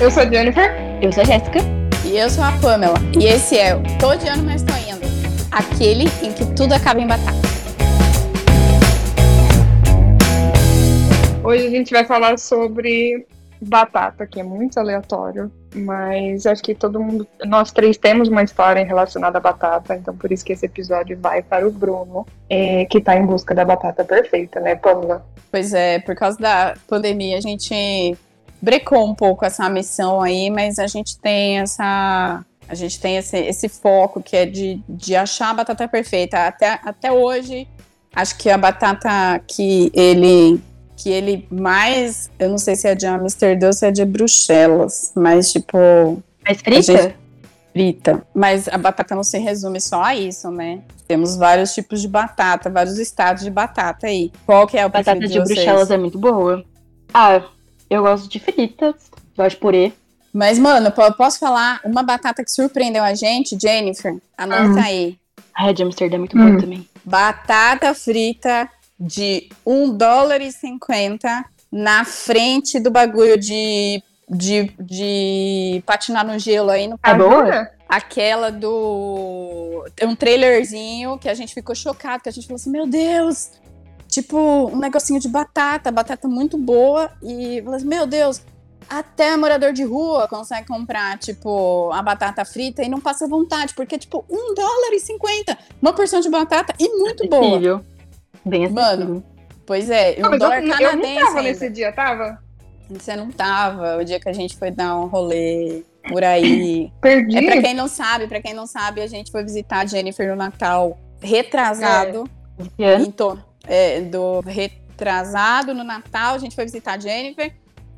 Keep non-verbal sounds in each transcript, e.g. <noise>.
Eu sou a Jennifer. Eu sou a Jéssica. E eu sou a Pamela. E esse é o Tô de Ano Mas Tô Indo. Aquele em que tudo acaba em batata. Hoje a gente vai falar sobre batata, que é muito aleatório, mas acho que todo mundo, nós três temos uma história relacionada à batata, então por isso que esse episódio vai para o Bruno, é, que está em busca da batata perfeita, né, Pamela? Pois é, por causa da pandemia a gente brecou um pouco essa missão aí, mas a gente tem essa a gente tem esse, esse foco que é de, de achar a batata perfeita. Até, até hoje, acho que a batata que ele que ele mais, eu não sei se é de Amsterdã ou se é de Bruxelas, mas tipo. Mas frita? Gente, frita. Mas a batata não se resume só a isso, né? Temos vários tipos de batata, vários estados de batata aí. Qual que é o Batata de, de Bruxelas é muito boa. Ah, eu gosto de fritas, gosto de purê. Mas, mano, eu posso falar uma batata que surpreendeu a gente, Jennifer? Anota Hum. aí. A de Amsterdã é muito Hum. boa também. Batata frita de 1 dólar e 50 na frente do bagulho de, de, de patinar no gelo aí no É boa? Aquela do. Tem um trailerzinho que a gente ficou chocado, que a gente falou assim: Meu Deus! Tipo, um negocinho de batata, batata muito boa. E falou assim: Meu Deus! Até morador de rua consegue comprar, tipo, a batata frita e não passa vontade, porque, tipo, um dólar e 50. Uma porção de batata e muito boa. Acessível. Bem acessível. Mano, Pois é, e Não, um mas eu, dólar eu não canadense. tava ainda. nesse dia, tava? Você não tava, o dia que a gente foi dar um rolê por aí. <coughs> Perdi. É pra quem não sabe, pra quem não sabe, a gente foi visitar a Jennifer no Natal retrasado. Que ano? Então, é, do retrasado no Natal, a gente foi visitar a Jennifer.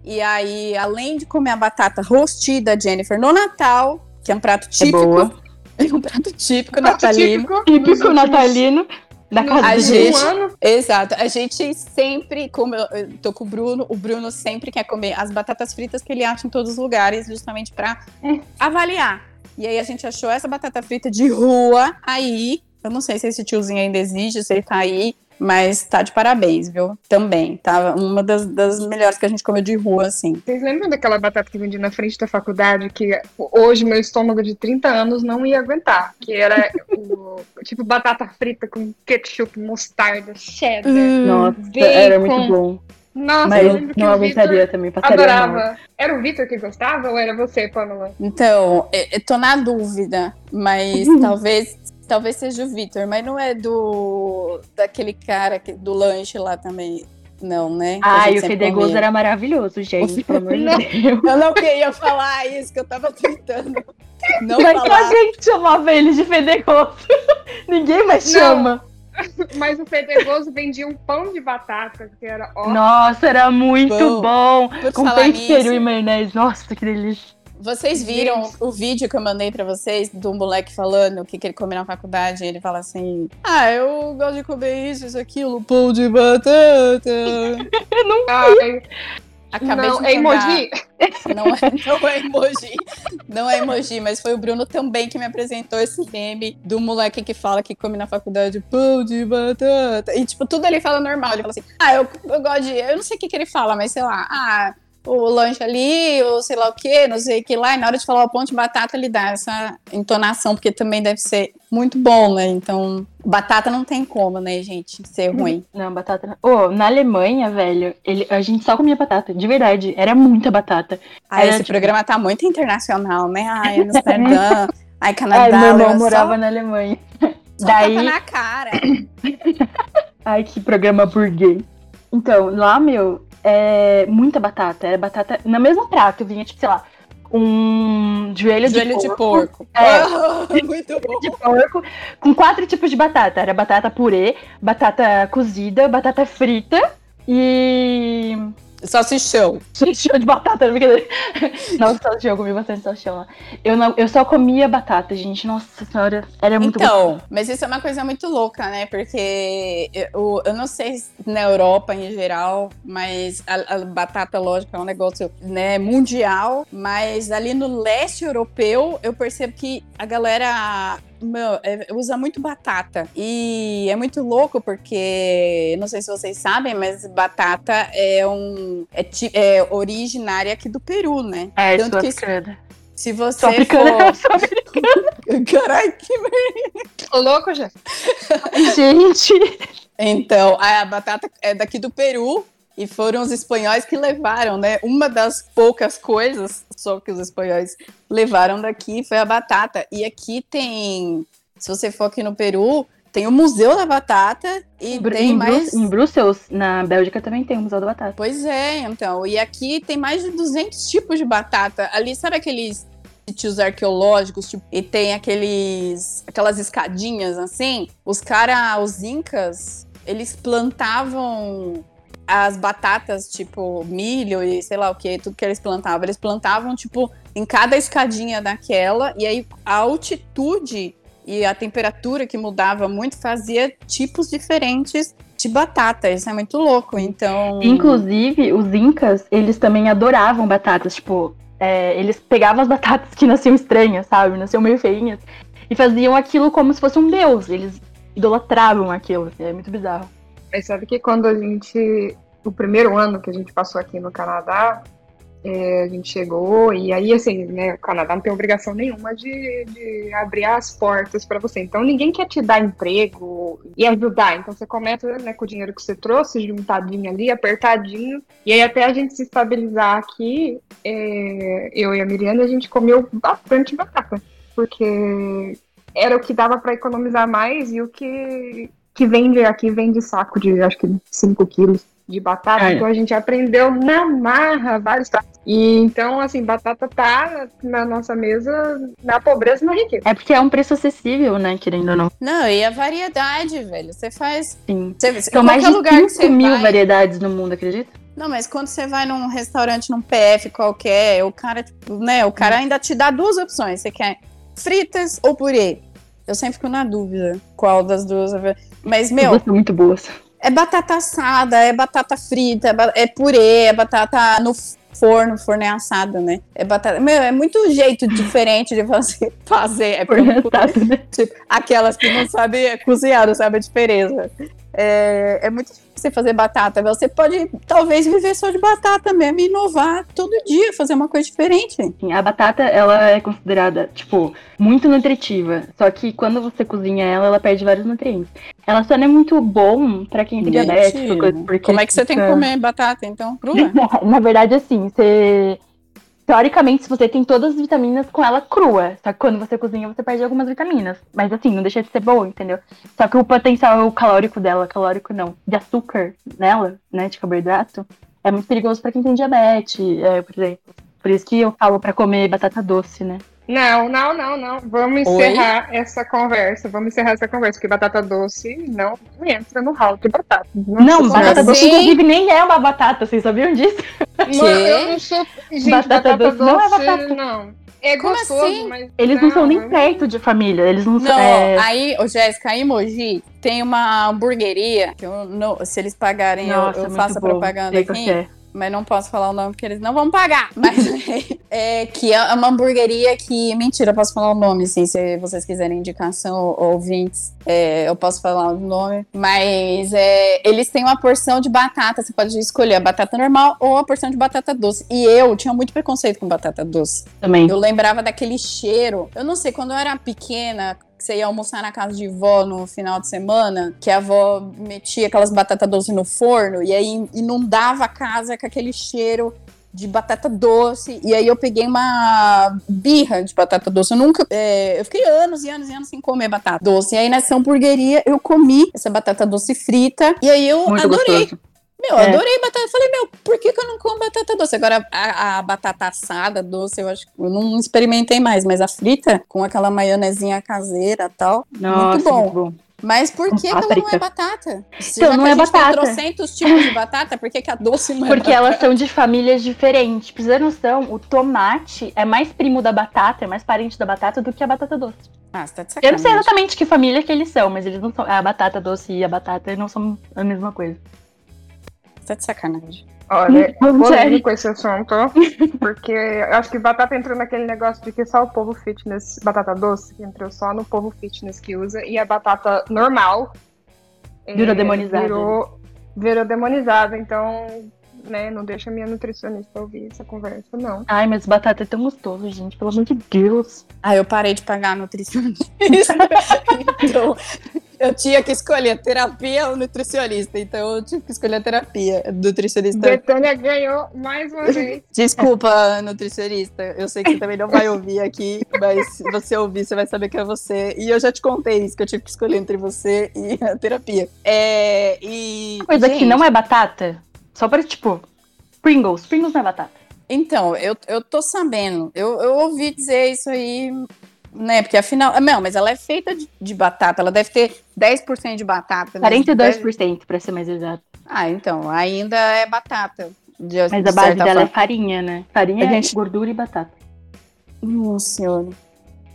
E aí, além de comer a batata rostida Jennifer no Natal, que é um prato É típico, boa. <laughs> é um prato típico Prato natalino. típico. Típico natalino da casa A gente- ano. Exato. A gente sempre, como eu, eu tô com o Bruno, o Bruno sempre quer comer as batatas fritas que ele acha em todos os lugares, justamente pra Hum. avaliar. E aí a gente achou essa batata frita de rua aí. Eu não sei se esse tiozinho ainda existe, se ele tá aí, mas tá de parabéns, viu? Também. Tá uma das, das melhores que a gente comeu de rua, assim. Vocês lembram daquela batata que vendia na frente da faculdade que hoje meu estômago de 30 anos não ia aguentar? Que era o, tipo batata frita com ketchup, mostarda, cheddar. Nossa, Bacon. era muito bom. Nossa, Mas eu lembro que não aguentaria também, passaria mal. adorava. Era o Vitor que gostava ou era você, Pamela? Então, eu, eu tô na dúvida, mas <laughs> talvez. Talvez seja o Vitor, mas não é do. daquele cara que, do lanche lá também. Não, né? Que a Ai, gente o fedegoso comia. era maravilhoso, gente, pelo amor de. Deus. Eu não queria falar isso, que eu tava tentando <laughs> não Mas só falar. a gente chamava ele de fedegoso. <laughs> Ninguém mais Não. chama. Mas o Fedegoso vendia um pão de batata, que era ó. Nossa, era muito Bom. bom. Com peito, e maionese. Nossa, que delícia. Vocês viram Gente. o vídeo que eu mandei pra vocês do moleque falando o que, que ele come na faculdade? Ele fala assim: Ah, eu gosto de comer isso, isso, aquilo, pão de batata. <laughs> Ai, Acabei não, de é emoji? <laughs> Não é, não é emoji. Não é emoji, mas foi o Bruno também que me apresentou esse meme do moleque que fala que come na faculdade pão de batata. E, tipo, tudo ele fala normal. Ele fala assim: ah, eu, eu gosto de. Eu não sei o que, que ele fala, mas sei lá, ah. O lanche ali, ou sei lá o que, não sei o que lá, e na hora de falar o pão de batata, ele dá essa entonação, porque também deve ser muito bom, né? Então, batata não tem como, né, gente, ser ruim. <laughs> Não, batata. Ô, na Alemanha, velho, ele, a gente só comia batata. De verdade. Era muita batata. Ah, Era esse tipo- programa tá muito internacional, né? Ai, Amsterdã, <laughs> ai, Ai, Canadá. meu irmão só- morava na Alemanha. Só Daí. na cara. <coughs> Ai, que programa burguês. Então, lá, meu, é muita batata. Era batata. No mesmo prato, vinha, tipo, sei lá, um joelho, Joelho de de porco. porco. É. Ah, <laughs> muito bom. de porco com quatro tipos de batata. Era batata purê, batata cozida, batata frita e. Salsichão. Salsichão de batata, não brincadeira. Nossa, salsichão, eu comi bastante salsichão lá. Eu, não, eu só comia batata, gente. Nossa senhora, era muito. Então, mas isso é uma coisa muito louca, né? Porque eu, eu não sei se na Europa em geral, mas a, a batata, lógico, é um negócio né, mundial. Mas ali no leste europeu, eu percebo que a galera meu, é, usa muito batata. E é muito louco porque, não sei se vocês sabem, mas batata é um. É, é originária aqui do Peru, né? É, Tanto que se você <laughs> sou africana, <laughs> for... sou. Caralho, que merda. Ô, louco, já. Gente. Então, a batata é daqui do Peru e foram os espanhóis que levaram, né? Uma das poucas coisas só que os espanhóis levaram daqui foi a batata. E aqui tem, se você for aqui no Peru, tem o Museu da Batata e Br tem em mais. em Bruxelas, na Bélgica, também tem o Museu da Batata. Pois é, então. E aqui tem mais de 200 tipos de batata. Ali, sabe aqueles sítios arqueológicos, tipo, e tem aqueles aquelas escadinhas assim. Os caras, os incas, eles plantavam as batatas, tipo, milho e sei lá o que, tudo que eles plantavam. Eles plantavam, tipo, em cada escadinha daquela, e aí a altitude e a temperatura que mudava muito fazia tipos diferentes de batata. Isso é muito louco, então... Inclusive, os incas, eles também adoravam batatas, tipo... É, eles pegavam as batatas que nasciam estranhas, sabe? Nasciam meio feinhas. E faziam aquilo como se fosse um deus. Eles idolatravam aquilo. É muito bizarro. Mas sabe que quando a gente. O primeiro ano que a gente passou aqui no Canadá, é, a gente chegou e aí, assim, né, o Canadá não tem obrigação nenhuma de, de abrir as portas para você. Então, ninguém quer te dar emprego e ajudar. Então, você começa né, com o dinheiro que você trouxe, juntadinho ali, apertadinho. E aí, até a gente se estabilizar aqui, é, eu e a Miriana, a gente comeu bastante batata. Porque era o que dava para economizar mais e o que que vende aqui, vende saco de acho que 5 quilos de batata, é. então a gente aprendeu na marra vários pratos. E então, assim, batata tá na nossa mesa na pobreza e na riqueza. É porque é um preço acessível, né, querendo ou não. Não, e a variedade, velho. Você faz. Sim. Você, São mais de lugar 5 mil vai... variedades no mundo, acredita? Não, mas quando você vai num restaurante, num PF qualquer, o cara, tipo, né, o cara ainda te dá duas opções. Você quer fritas ou purê? Eu sempre fico na dúvida qual das duas. Mas, meu. São muito boas. É batata assada, é batata frita, é purê, é batata no forno, forno é assada, né? É batata. Meu, é muito jeito diferente de você <laughs> fazer. É forno é assado, né? Tipo, <laughs> aquelas que não sabem cozinhar, não sabem a diferença. É, é muito você fazer batata. Você pode, talvez, viver só de batata mesmo e inovar todo dia, fazer uma coisa diferente. Sim, a batata, ela é considerada, tipo, muito nutritiva. Só que quando você cozinha ela, ela perde vários nutrientes. Ela só não é muito bom pra quem tem diabetes. Porque Como é que você tem que comer batata, então? Crua? <laughs> Na verdade, assim, você Teoricamente, se você tem todas as vitaminas com ela crua. Só que quando você cozinha, você perde algumas vitaminas. Mas assim, não deixa de ser boa, entendeu? Só que o potencial calórico dela, calórico não, de açúcar nela, né, de carboidrato, é muito perigoso para quem tem diabetes, é, por exemplo. Por isso que eu falo para comer batata doce, né? Não, não, não, não. Vamos encerrar Oi? essa conversa. Vamos encerrar essa conversa, porque batata doce não entra no hall de batata. Não, não batata doce, inclusive, nem é uma batata. Vocês sabiam disso? Não, eu não sou. Gente, batata, batata doce, doce, não é batata. Não. É Como gostoso, assim? mas. Eles não, não são nem perto de família. Eles não, não são. É... Aí, ô, Jéssica, em Mogi tem uma hamburgueria que eu, não, se eles pagarem, Nossa, eu, eu faço a propaganda aqui mas não posso falar o nome porque eles não vão pagar. <laughs> Mas é, que é uma hamburgueria que. Mentira, eu posso falar o nome, assim, se vocês quiserem indicação ou ouvintes, é, eu posso falar o nome. Mas é, eles têm uma porção de batata, você pode escolher a batata normal ou a porção de batata doce. E eu tinha muito preconceito com batata doce. Também. Eu lembrava daquele cheiro. Eu não sei, quando eu era pequena, que você ia almoçar na casa de vó no final de semana, que a avó metia aquelas batatas doces no forno e aí inundava a casa com aquele cheiro de batata doce. E aí eu peguei uma birra de batata doce. Eu nunca. É, eu fiquei anos e anos e anos sem comer batata doce. E aí nessa hamburgueria eu comi essa batata doce frita. E aí eu Muito adorei. Gostoso. Meu, é. adorei batata. Eu falei, meu, por que, que eu não como batata doce? Agora, a, a, batata assada doce, eu acho que eu não experimentei mais, mas a frita, com aquela maionezinha caseira e tal, Nossa, muito bom. Muito bom. Mas por que, que ela não é batata? Se então, não é batata. Tem tipos de batata, por que, que a doce não é Porque batata? elas são de famílias diferentes. Pra você noção, o tomate é mais primo da batata, é mais parente da batata do que a batata doce. Ah, você tá de sacanagem. Eu não sei exatamente que família que eles são, mas eles não são. A batata doce e a batata não são a mesma coisa. Tá de sacanagem. Olha, <laughs> Vamos sério. polêmico esse assunto, porque eu acho que batata entrou naquele negócio de que só o povo fitness, batata doce, que entrou só no povo fitness que usa, e a batata normal é, Virou demonizada. Virou, virou demonizada, então, né, não deixa minha nutricionista ouvir essa conversa, não. Ai, mas batata é tão gostoso, gente. Pelo amor de Deus. Ah, eu parei de pagar a nutricionista. <laughs> então, eu tinha que escolher terapia ou nutricionista. Então, eu tive que escolher a terapia. Nutricionista. Betânia ganhou mais uma vez. <laughs> Desculpa, nutricionista. Eu sei que você também não vai ouvir aqui, mas se você ouvir, você vai saber que é você. E eu já te contei isso, que eu tive que escolher entre você e a terapia. É, e. Coisa que gente, não é batata. Só para, tipo, Pringles. Pringles não é batata. Então, eu, eu tô sabendo. Eu, eu ouvi dizer isso aí, né? Porque afinal. ah, Não, mas ela é feita de, de batata. Ela deve ter 10% de batata. né? 42%, pra ser mais exato. Ah, então, ainda é batata. De, Mas de a base dela é forma. farinha, né? Farinha, A gente- gordura e batata. Nossa senhora.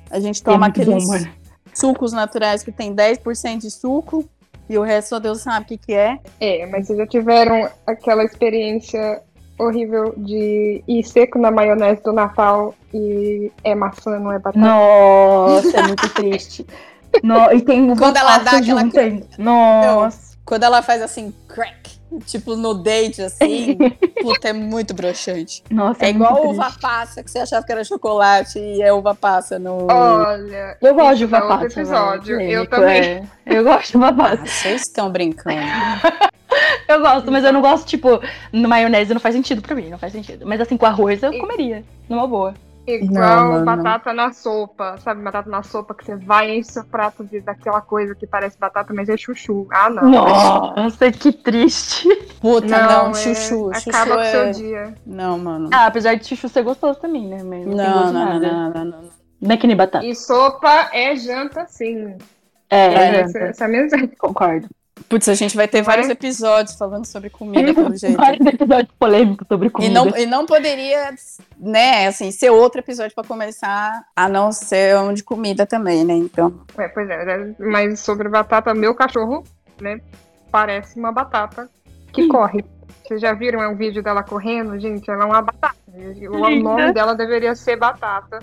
A gente É toma bom, aqueles mano. sucos naturais que tem 10% de suco e o resto só Deus sabe o que, que é. É, mas vocês já tiveram aquela experiência horrível de ir seco na maionese do Natal e é maçã, não é batata? Nossa, é muito <laughs> triste. No, e tem uva Quando ela dá aquela junto. Nossa. Quando ela faz assim, crack, tipo no date, assim, <laughs> puta, é muito broxante. Nossa, É muito igual triste. uva passa, que você achava que era chocolate e é uva passa no. Olha, Eu gosto de uva é outro passa. episódio. velho. Eu também. é. Eu gosto de uva Ah, passa. vocês estão brincando. <laughs> Eu gosto, mas eu não gosto, tipo, no maionese não faz sentido pra mim, não faz sentido. Mas assim, com arroz eu E- comeria, numa boa. Igual Não, batata na sopa, sabe? Batata na sopa que você vai e enche seu prato de, daquela coisa que parece batata, mas é chuchu. Ah, não. Nossa, que triste. Puta, não, é- chuchu. Chuchu Acaba com o seu é. dia. Não, mano. Ah, apesar de chuchu ser gostoso também, né? Mas não, tem Não, não, não, não, não, não. Não é que nem batata. E sopa é janta, sim. É, É, é, essa, essa mesma. concordo. Putz, a gente vai ter vários episódios falando sobre comida, pelo <laughs> jeito. Vários episódios polêmicos sobre E comida. não, e não poderia, né, assim, ser outro episódio pra começar, a não ser um de comida também, né? Então. É, pois é, né? mas sobre batata, meu cachorro, né? Parece uma batata que corre. Vocês já viram é um vídeo dela correndo? Gente, ela é uma batata. O nome dela deveria ser batata.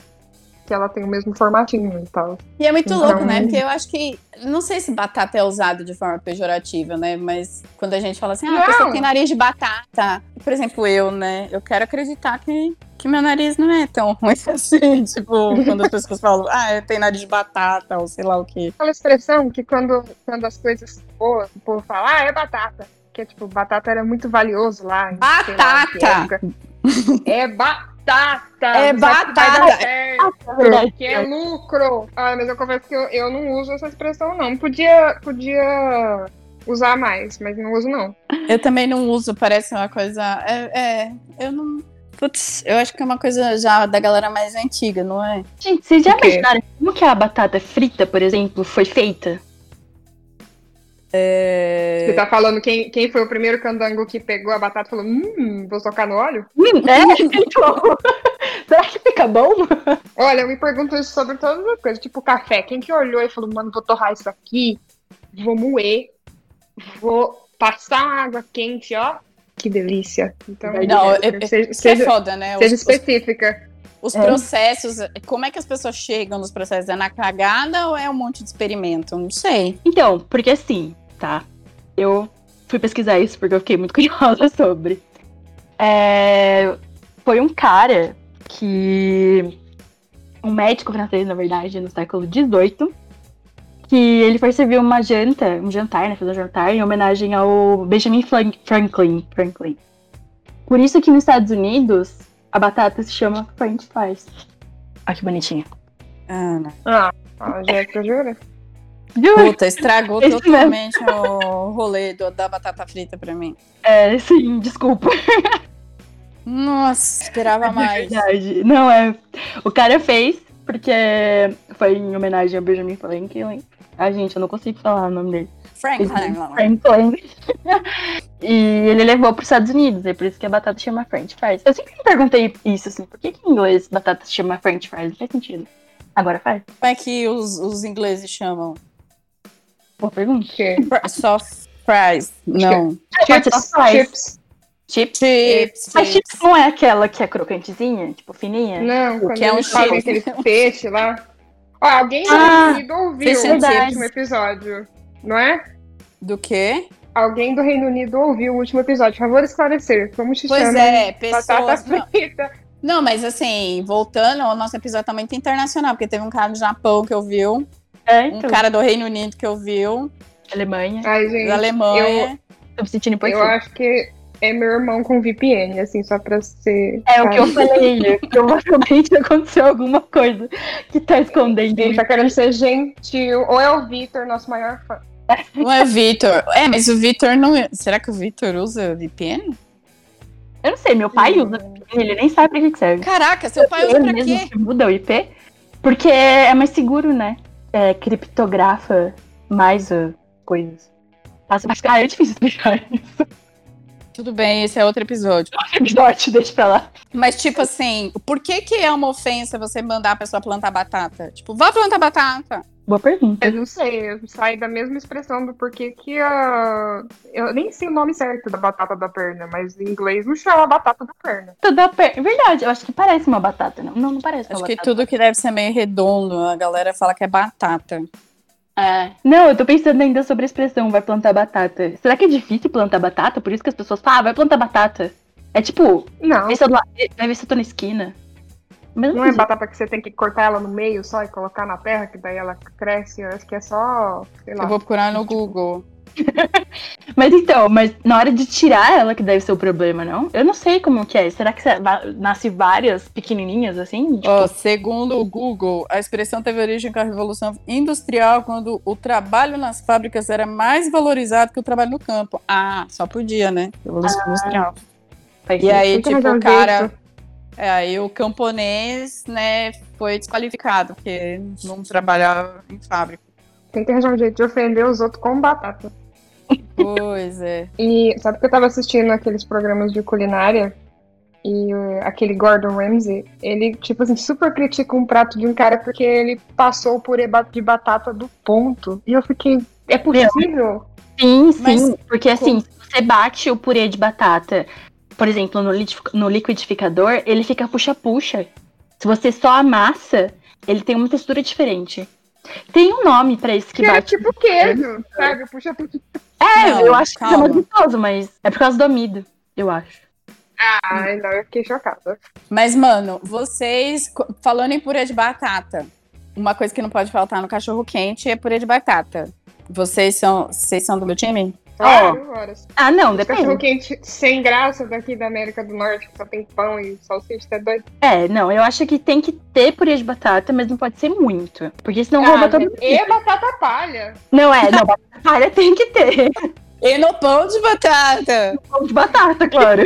Que ela tem o mesmo formatinho e tal. E é muito Então- louco, né? Porque eu acho que. Não sei se batata é usado de forma pejorativa, né? Mas quando a gente fala assim, ah, a pessoa Não. tem nariz de batata. Por exemplo, eu, né? Eu quero acreditar que, que meu nariz não é tão ruim <laughs> assim. Tipo, quando as pessoas falam, ah, tenho nariz de batata, ou sei lá o quê. Aquela expressão que quando, quando as coisas boas, o povo fala, ah, é batata. Que é tipo, batata era muito valioso lá. sei lá que Batata! É batata! É batata. certo, É. Que é lucro. Ah, mas eu confesso que eu, eu não uso essa expressão, não. Podia, podia usar mais, mas não uso, não. Eu também não uso, parece uma coisa. É, é, eu não. Putz, eu acho que é uma coisa já da galera mais antiga, não é? Gente, vocês já imaginaram como que a batata frita, por exemplo, foi feita? Você tá falando quem, quem foi o primeiro candango que pegou a batata e falou, hum, vou socar no óleo? Hum, é? Então, <laughs> será que fica bom? Olha, eu me pergunto isso sobre todas as coisas, tipo café. Quem que olhou e falou, mano, vou torrar isso aqui, vou moer, vou passar uma água quente, ó. Que delícia. Então, Não, é, é- é- seja, é foda, né? Seja os, específica. Os É. processos, como é que as pessoas chegam nos processos? É na cagada ou é um monte de experimento? Não sei. Então, porque assim, tá? Eu fui pesquisar isso porque eu fiquei muito <laughs> curiosa sobre. É, foi um cara que. Um médico francês, na verdade, no século XVIII, que ele foi servir uma janta, um jantar, né? Fez um jantar em homenagem ao Benjamin Fran- Franklin. Franklin. Por isso que nos Estados Unidos a batata se chama French fries. Olha que bonitinha. Ana. Ah, a Jéssica jura? Juro. Puta, estragou Esse totalmente o rolê do- da batata frita pra mim. É, sim, desculpa. Nossa, esperava É mais. verdade. Não, é. O cara fez, porque foi em homenagem ao Benjamin Franklin. Ah, gente, eu não consigo falar o nome dele. Franklin. Franklin. <laughs> e ele levou para os Estados Unidos, é por isso que a batata chama French fries. Eu sempre me perguntei isso, assim, por que, que em inglês batata se chama French fries? Não faz sentido. Agora faz. Como é que os, os ingleses chamam? Boa pergunta. Soft fries. Não. Ser Chips, fries. chips. Chips? Chips, Mas chips. não é aquela que é crocantezinha, tipo, fininha? Não, que é um chips. aquele peixe lá. Ó, alguém do Ah, Reino Unido ouviu o último episódio, não é? Do quê? Alguém do Reino Unido ouviu o último episódio. Por favor, esclarecer. Como se Pois chama? é, pessoas. Não, frita. não, mas assim, voltando, o nosso episódio tá muito internacional, porque teve um cara do Japão que ouviu, É, um então. cara do Reino Unido que ouviu, Alemanha. Ai, gente. da Alemanha. Tô me sentindo Eu acho que é meu irmão com VPN, assim, só pra ser. É o que eu falei. <laughs> Provavelmente aconteceu alguma coisa que tá escondendo. Ele tá querendo ser gentil. Ou é o Vitor, nosso maior fã. Não é o Vitor. É, mas o Vitor não. Será que o Vitor usa VPN? Eu não sei, meu pai usa. Ele nem sabe pra que que serve. Caraca, seu pai usa Ele pra mesmo quê? que muda o IP. Porque é mais seguro, né? É, criptografa mais uh, coisas. Passa mais. Ah, é difícil explicar isso. Tudo bem, esse é outro episódio. <laughs> Episódio, deixa pra lá. Mas, tipo assim, por que, que é uma ofensa você mandar a pessoa plantar batata? Tipo, vá plantar batata. Boa pergunta. Eu não sei, sai da mesma expressão do porquê que a. Eu nem sei o nome certo da batata da perna, mas em inglês não chama batata da perna. Toda per... Verdade, eu acho que parece uma batata, não? Não, não parece uma Acho que batata. tudo que deve ser meio redondo, a galera fala que é batata. É. Não, eu tô pensando ainda sobre a expressão vai plantar batata. Será que é difícil plantar batata? Por isso que as pessoas falam, ah, vai plantar batata. É tipo, Não, vai ver se eu tô na esquina. Mas não é batata que você tem que cortar ela no meio só e colocar na terra, que daí ela cresce. Eu acho que é só. Sei lá. Eu vou procurar no Google. <laughs> Mas então, mas na hora de tirar ela que deve ser o problema, não? Eu não sei como que é. Será que nasce várias pequenininhas assim? Tipo, Ó, segundo o Google, a expressão teve origem com a Revolução Industrial, quando o trabalho nas fábricas era mais valorizado que o trabalho no campo. Ah, só podia, né? Revolução Industrial. faz E aí, tipo, o cara. É, aí o camponês, né, foi desqualificado, porque não trabalhava em fábrica. Tem que arranjar um jeito de ofender os outros com batata. Pois é. E sabe que eu tava assistindo aqueles programas de culinária e uh, aquele Gordon Ramsay, ele, tipo assim, super critica um prato de um cara porque ele passou o purê de batata do ponto. E eu fiquei, é possível? Sim, sim. Mas porque assim, se você bate o purê de batata, por exemplo, no, no liquidificador, ele fica puxa-puxa. Se você só amassa, ele tem uma textura diferente. Tem um nome pra isso que Que é bate. tipo queijo, sabe? Puxa tudo. É, Não, eu acho que calma. é mais gostoso, mas é por causa do amido, eu acho. Ai, não, eu fiquei chocada. Mas, mano, vocês, falando em purê de batata, uma coisa que não pode faltar no cachorro quente é purê de batata. Vocês são, vocês são do meu time? Claro, horas. Ah, não, Cachorro depende. quente sem graça daqui da América do Norte, que só tem pão e salsicha, tá doido? É, não, eu acho que tem que ter purê de batata, mas não pode ser muito. Porque senão Ah, rouba todo gente, e batata palha. Não é, não, batata palha tem que ter. E no pão de batata! Pão de batata, claro.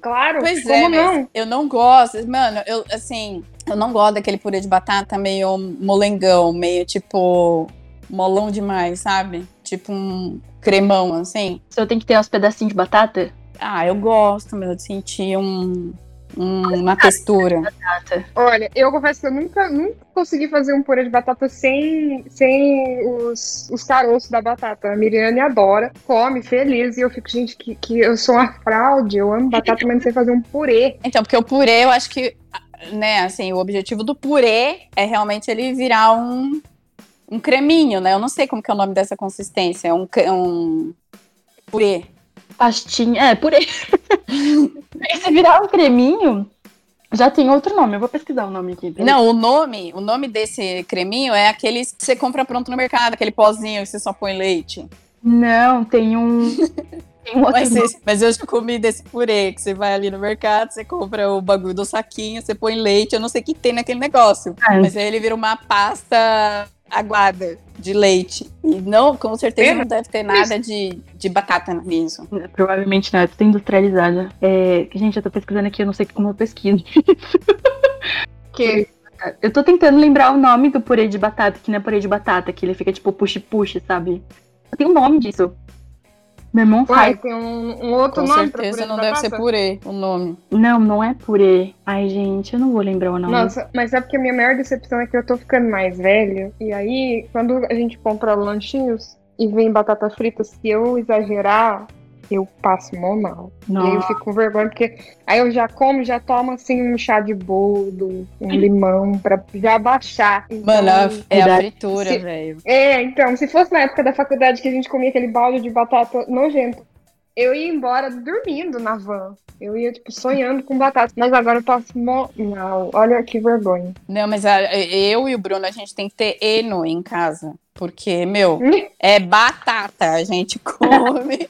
Claro, Pois como é, não? mas eu não gosto. Mano, eu, assim, eu não gosto daquele purê de batata meio molengão, meio tipo molão demais, sabe? Tipo um cremão, assim. Eu tenho que ter uns pedacinhos de batata, Ah, eu gosto, meu, de sentir um, um- uma textura. batata. Olha, eu confesso que eu nunca, nunca consegui fazer um purê de batata sem, sem os, os caroços da batata. A Miriane adora, come feliz, e eu fico, gente, que, que eu sou uma fraude, eu amo batata, mas não sei fazer um purê. Então, porque o purê, eu acho que, né, assim, o objetivo do purê é realmente ele virar um, um creminho, né? Eu não sei como que é o nome dessa consistência. É um, cre- um purê. Pastinha. É, purê. <laughs> se virar um creminho, já tem outro nome. Eu vou pesquisar o nome aqui. Não, o nome, o nome desse creminho é aquele que você compra pronto no mercado, aquele pozinho que você só põe leite. Não, tem um. <laughs> Tem um outro Mas, esse- mas eu já comi desse purê, que você vai ali no mercado, você compra o bagulho do saquinho, você põe leite, eu não sei o que tem naquele negócio. É. Mas aí ele vira uma pasta aguada de leite. E não, com certeza não deve ter nada de, de batata nisso. Provavelmente não, é tudo industrializado. É, gente, eu tô pesquisando aqui, eu não sei como eu pesquiso. <laughs> Que Eu tô tentando lembrar o nome do purê de batata, que não é purê de batata, que ele fica tipo push-push, sabe? Tem um nome disso. Meu irmão Uai, faz. tem um, um outro Com nome certeza não deve ser batata? purê o nome. Não, não é purê. Ai, gente, eu não vou lembrar o nome. Nossa, mas é porque a minha maior decepção é que eu tô ficando mais velho. E aí, quando a gente compra lanchinhos e vem batata frita, se eu exagerar, eu passo mó mal. E aí eu fico com vergonha, porque aí eu já como, já tomo assim um chá de boldo, um limão, pra já baixar. Então, Mano, é a fritura, Se- velho. É, então, se fosse na época da faculdade que a gente comia aquele balde de batata nojento, eu ia embora dormindo na van. Eu ia, tipo, sonhando com batata. Mas agora eu passo mó mal. Olha que vergonha. Não, mas a- eu e o Bruno, a gente tem que ter eno em casa. Porque, meu, é batata. A gente <laughs> come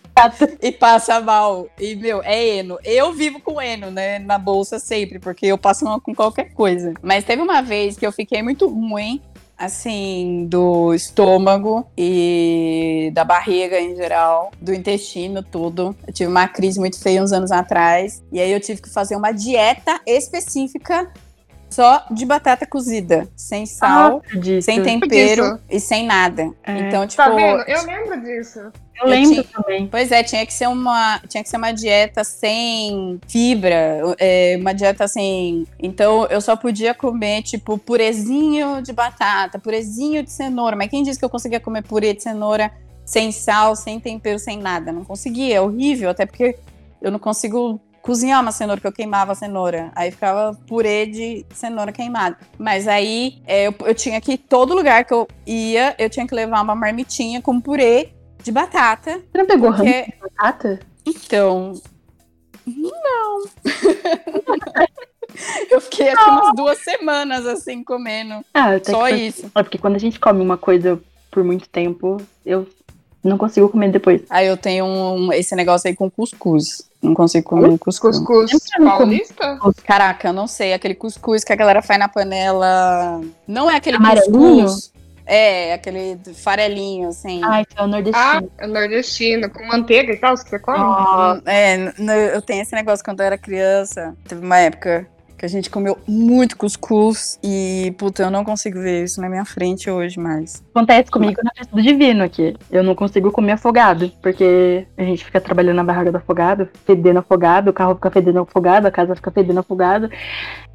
e passa mal. E, meu, é eno. Eu vivo com eno, né? Na bolsa sempre, porque eu passo mal com qualquer coisa. Mas teve uma vez que eu fiquei muito ruim. Assim, do estômago e da barriga em geral, do intestino, tudo. Eu tive uma crise muito feia uns anos atrás. E aí eu tive que fazer uma dieta específica só de batata cozida, sem sal, disso. sem tempero e sem nada. É. Então, tipo, Tá vendo? Eu lembro disso. Eu lembro tinha- também. Pois é, tinha que ser uma, tinha que ser uma dieta sem fibra, é, uma dieta sem. Então eu só podia comer tipo purezinho de batata, purezinho de cenoura. Mas quem disse que eu conseguia comer purê de cenoura sem sal, sem tempero, sem nada? Não conseguia, é horrível, até porque eu não consigo cozinhar uma cenoura, porque eu queimava a cenoura. Aí ficava purê de cenoura queimada. Mas aí é, eu, eu tinha que, todo lugar que eu ia, eu tinha que levar uma marmitinha com purê de batata. Você não pegou Porque de batata? então. Não. <laughs> eu fiquei aqui umas duas semanas assim comendo. Ah, Só que isso. É porque quando a gente come uma coisa por muito tempo, eu não consigo comer depois. Aí eu tenho um- esse negócio aí com cuscuz. Não consigo comer cuscuz. Cuscuz Eu não como. paulista? Caraca, eu não sei. Aquele cuscuz que a galera faz na panela. Não é aquele Amarelinho? cuscuz. É, aquele farelinho, assim. Ah, isso é o Ah, nordestino. é nordestino, com manteiga e tal, que você come? Nossa. É, eu tenho esse negócio quando eu era criança. Teve uma época que a gente comeu muito cuscuz e, puta, eu não consigo ver isso na minha frente hoje mais. Acontece comigo na festa do divino aqui. Eu não consigo comer afogado, porque a gente fica trabalhando na barraca do afogado, fedendo afogado, o carro fica fedendo afogado, a casa fica fedendo afogado.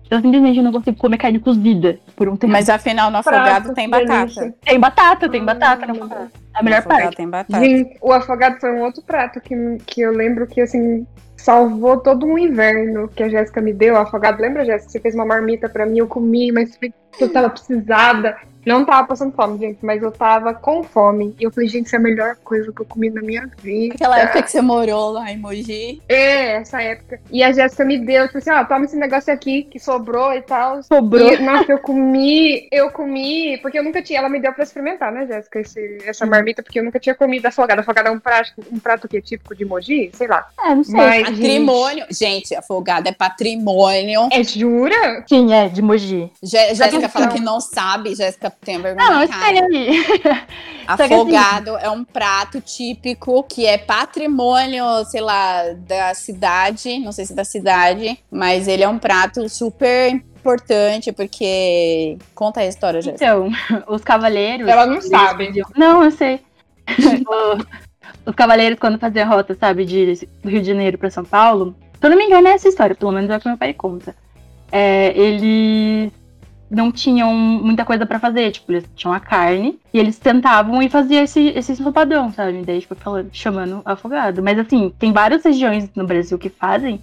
Eu simplesmente não consigo comer carne cozida por um tempo. Mas afinal, no afogado Prato, tem batata. delícia. tem batata, tem batata Hum, no afogado. É a melhor parte. tem batata. Gente, o afogado foi um outro prato que, que eu lembro que, assim, salvou todo um inverno que a Jéssica me deu. Afogado, lembra, Jéssica? Você fez uma marmita pra mim, eu comi, mas foi- eu tava precisada. Não tava passando fome, gente, mas eu tava com fome. E eu falei, gente, isso é a melhor coisa que eu comi na minha vida. Aquela época que você morou lá em Mogi. É, essa época. E a Jéssica me deu, tipo assim, ó, toma esse negócio aqui que sobrou e tal. Sobrou. E, nossa, eu comi, eu comi, porque eu nunca tinha, ela me deu pra experimentar, né, Jéssica, esse- essa marmita, porque eu nunca tinha comido afogada. Afogada é um prato, um prato que é típico de Mogi, sei lá. É, não sei. Mas, Patrimônio. Gente, afogado é patrimônio. É, jura? Sim, é, de Mogi. Jé- Jéssica fala que não sabe, Jéssica tem vergonha Não, na eu cara. sei <laughs> assim- Afogado é um prato típico que é patrimônio, sei lá, da cidade, não sei se da cidade, mas ele é um prato super importante porque conta a história, Jéssica. Então, os cavaleiros. Ela não sabe. Não, eu sei. <laughs> Os cavaleiros, quando faziam a rota, sabe, de, do Rio de Janeiro pra São Paulo, se eu não me engano, é essa história, pelo menos é o que meu pai conta. É, eles não tinham muita coisa pra fazer, tipo, eles tinham a carne e eles tentavam e faziam esse, esse ensopadão, sabe? Daí, tipo, falando, chamando afogado. Mas assim, tem várias regiões no Brasil que fazem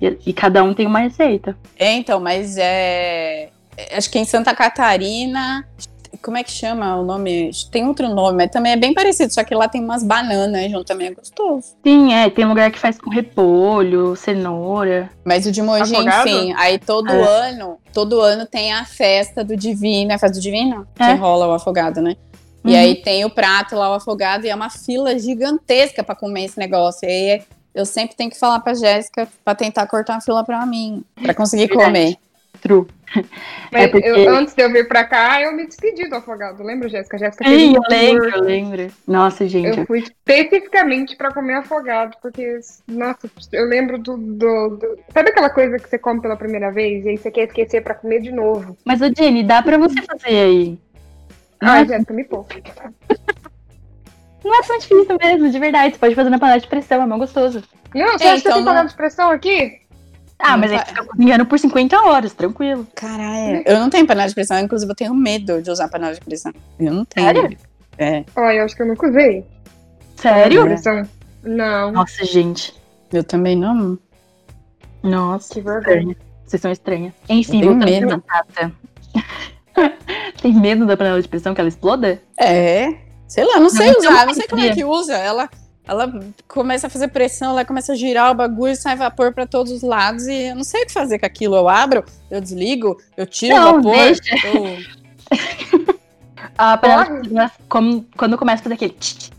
e, e cada um tem uma receita. É, então, mas é. é, Acho que em Santa Catarina. Como é que chama o nome? Tem outro nome, mas também é bem parecido, só que lá tem umas bananas junto também, é gostoso. Sim, é, tem lugar que faz com repolho, cenoura. Mas o de Mogi, Afogado? enfim, aí todo É. ano, todo ano tem a festa do Divino, é a festa do Divino? É. Que rola o afogado, né? E Uhum. aí tem o prato lá, o afogado, e é uma fila gigantesca pra comer esse negócio. E aí eu sempre tenho que falar pra Jéssica pra tentar cortar a fila pra mim, pra conseguir comer. True. Mas É porque- eu- antes de eu vir pra cá, eu me despedi do afogado. Lembra, Jéssica? Jéssica Sim, eu lembro, eu lembro. Nossa, gente. Eu fui especificamente pra comer afogado, porque, nossa, eu lembro do, do- do- Sabe aquela coisa que você come pela primeira vez e aí você quer esquecer pra comer de novo? Mas, ô Jenny, dá pra você fazer aí. É, Jéssica, me poupa. <laughs> não é tão difícil mesmo, de verdade. Você pode fazer na panela de pressão, é mó gostoso. Não, você É, acha que então eu tenho não- panela de pressão aqui? Ah, Não mas aí você fica cozinhando por 50 horas, tranquilo. Caralho. Eu não tenho panela de pressão, inclusive eu tenho medo de usar panela de pressão. Eu não tenho. Sério? É. Olha, eu acho que eu nunca usei. Sério? Pressão. Não, Nossa, gente. Eu também não. Nossa, que vergonha. Vocês são estranhas. Enfim, Eu tenho medo. batata. <laughs> Tem medo da panela de pressão que ela exploda? É. Sei lá, não sei Não, usar, eu não sei como é que usa. Ela, ela começa a fazer pressão, ela começa a girar o bagulho, sai vapor pra todos os lados e eu não sei o que fazer com aquilo. Eu abro, eu desligo, eu tiro Não, o vapor. deixa. eu- A panela de pressão, como- quando começa a fazer aquele tch, tch,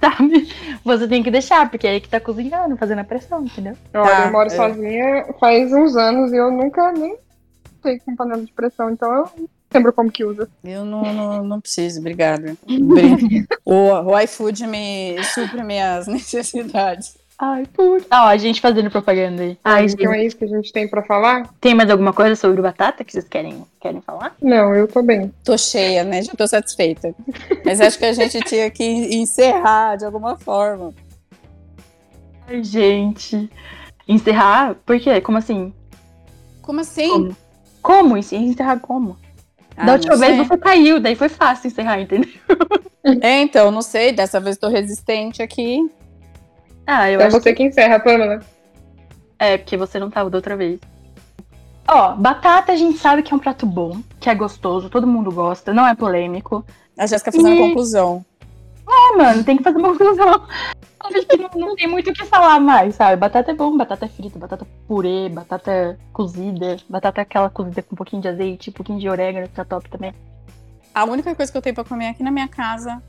sabe? Você tem que deixar, porque é aí que tá cozinhando, fazendo a pressão, entendeu? Olha, Tá, eu moro é. sozinha faz uns anos e eu nunca nem sei com panela de pressão, então eu lembro como que usa. Eu não, não, não preciso, obrigada. Bri- o, o iFood me supre minhas <laughs> necessidades. Ai, por. Ó, a gente fazendo propaganda aí. Ai, então gente. é isso que a gente tem pra falar? Tem mais alguma coisa sobre batata que vocês querem, querem falar? Não, eu tô bem. Tô cheia, né? Já tô satisfeita. Mas acho que a gente tinha que encerrar de alguma forma. Ai, gente. Encerrar? Por quê? Como assim? Como assim? Como? Como? Encer- Encerrar como? Ah, da última vez você caiu, daí foi fácil encerrar, entendeu? É, então, não sei. Dessa vez tô resistente aqui. Ah, eu É acho você que encerra, Pamela. É, porque você não tava da outra vez. Ó, batata a gente sabe que é um prato bom, que é gostoso, todo mundo gosta, não é polêmico. A Jéssica fazendo E- conclusão. É, mano, tem que fazer uma conclusão. Acho que não, não tem muito o que falar mais, sabe? Batata é bom, batata frita, batata purê, batata cozida, batata aquela cozida com um pouquinho de azeite, um pouquinho de orégano, fica top também. A única coisa que eu tenho pra comer aqui na minha casa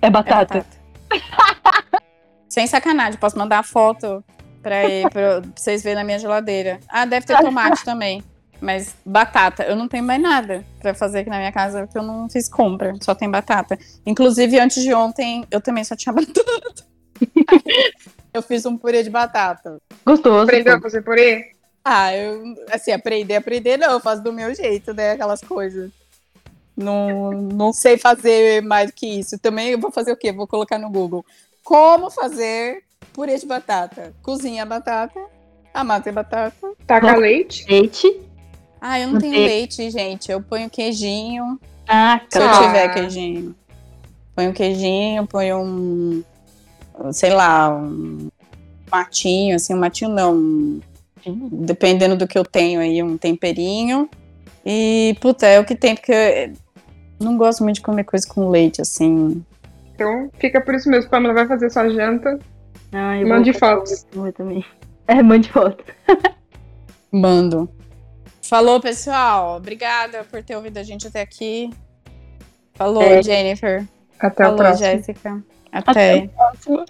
É é batata. batata. Sem sacanagem, posso mandar a foto pra, ir, pra vocês verem na minha geladeira. Ah, deve ter tomate também. Mas batata, eu não tenho mais nada pra fazer aqui na minha casa, porque eu não fiz compra, só tem batata. Inclusive, antes de ontem, eu também só tinha <laughs> batata. eu fiz um purê de batata. Gostoso. Aprendeu a fazer purê? Ah, eu, assim, aprender, aprender não, eu faço do meu jeito, né, aquelas coisas. Não, não sei fazer mais do que isso. Também eu vou fazer o quê? Vou colocar no Google. Como fazer purê de batata? Cozinha a batata, amassa a batata. Taca leite? Leite. Ah, eu não tenho leite, gente. Eu ponho queijinho, Ah, se eu Ah. tiver queijinho. Ponho queijinho, ponho um, sei lá, um matinho, assim, um matinho não, um dependendo do que eu tenho aí, um temperinho. E, puta, é o que tem, porque eu não gosto muito de comer coisa com leite, assim. Então fica por isso mesmo. Pamela vai fazer sua janta. Ah, eu Mande fotos. uma também. <laughs> É, mande foto. <laughs> Mando. Falou, pessoal. Obrigada por ter ouvido a gente até aqui. Falou, É. Jennifer. Até o Falou, próximo. Jéssica. Até até. a próxima.